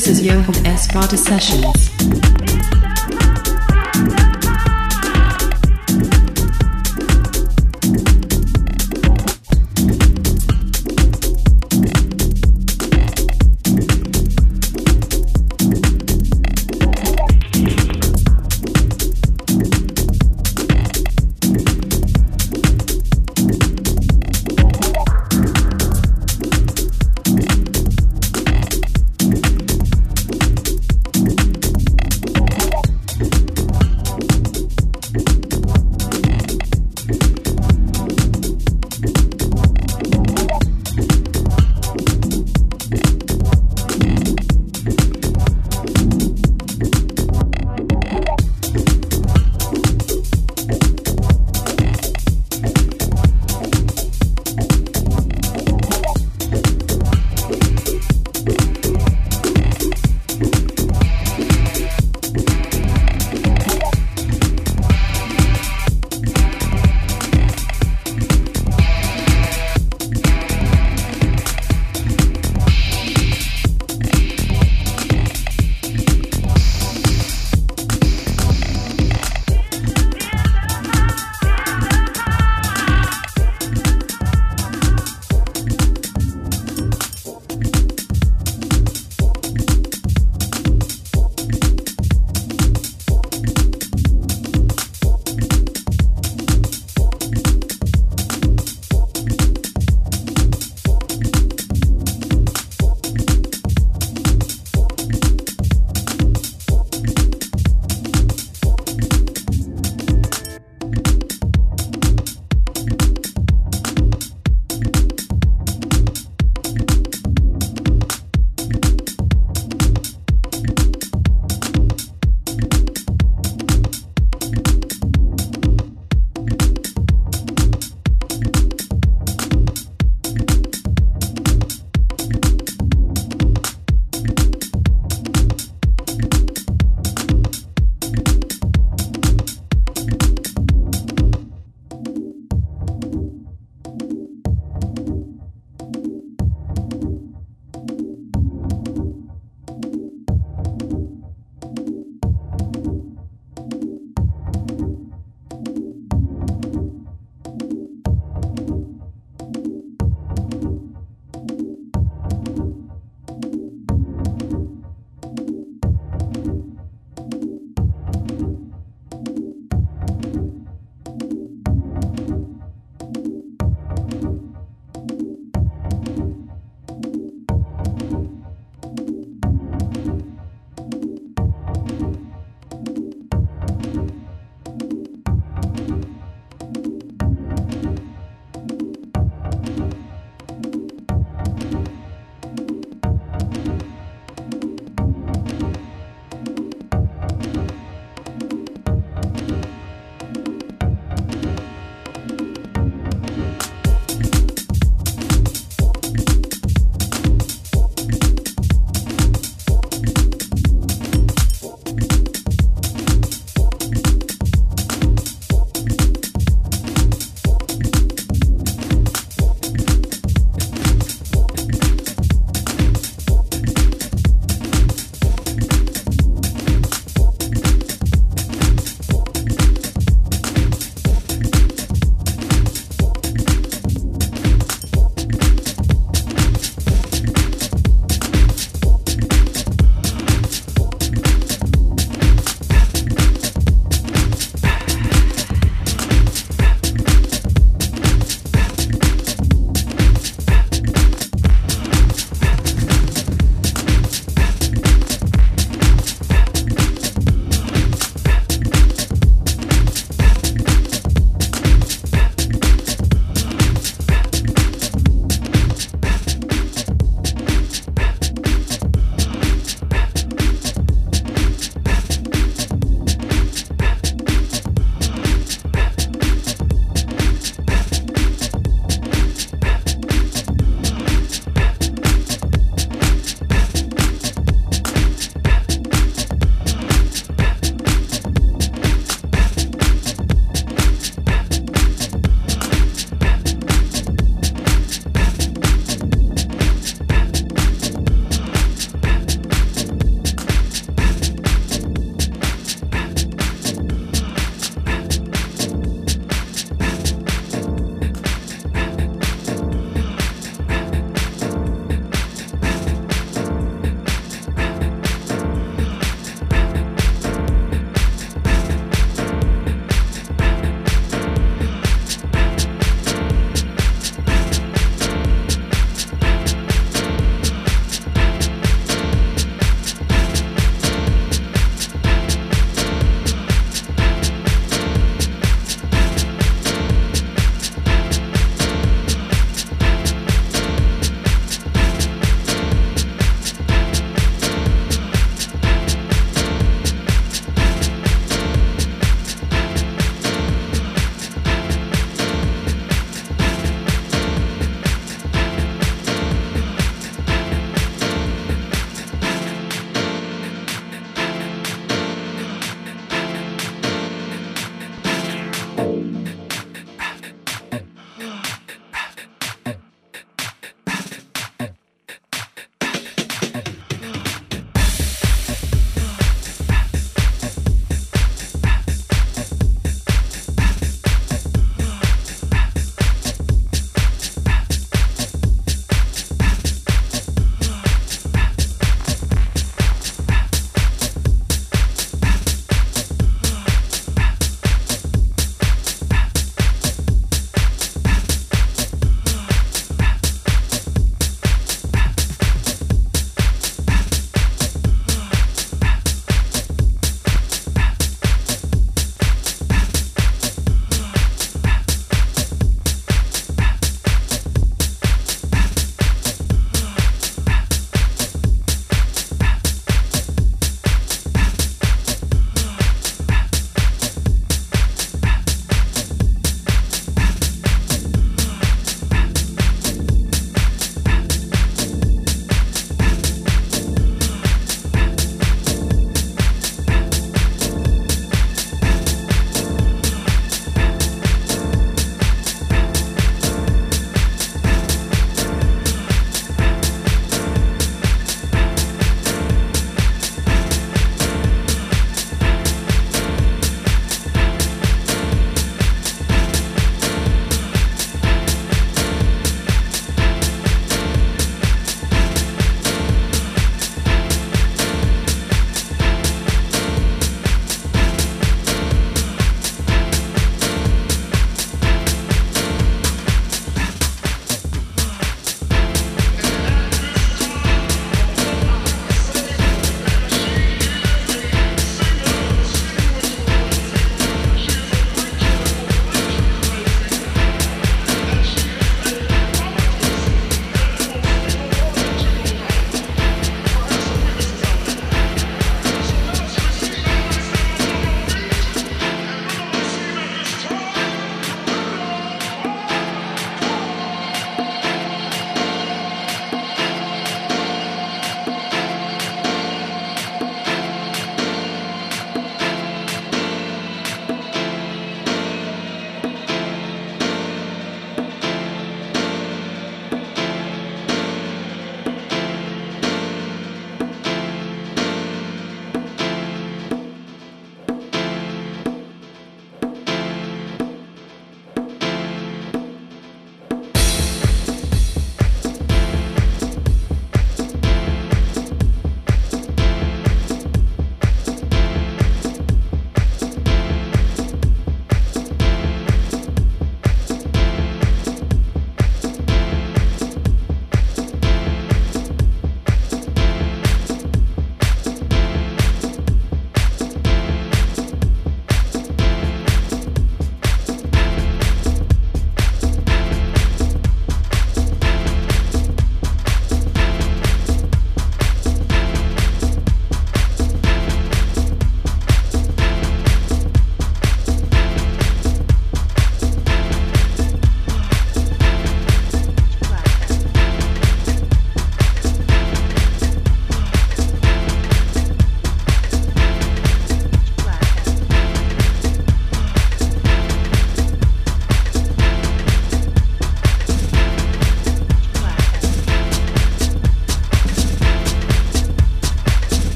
This is Johan S. Vata Sessions.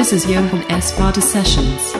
This is Johan S. Party Sessions.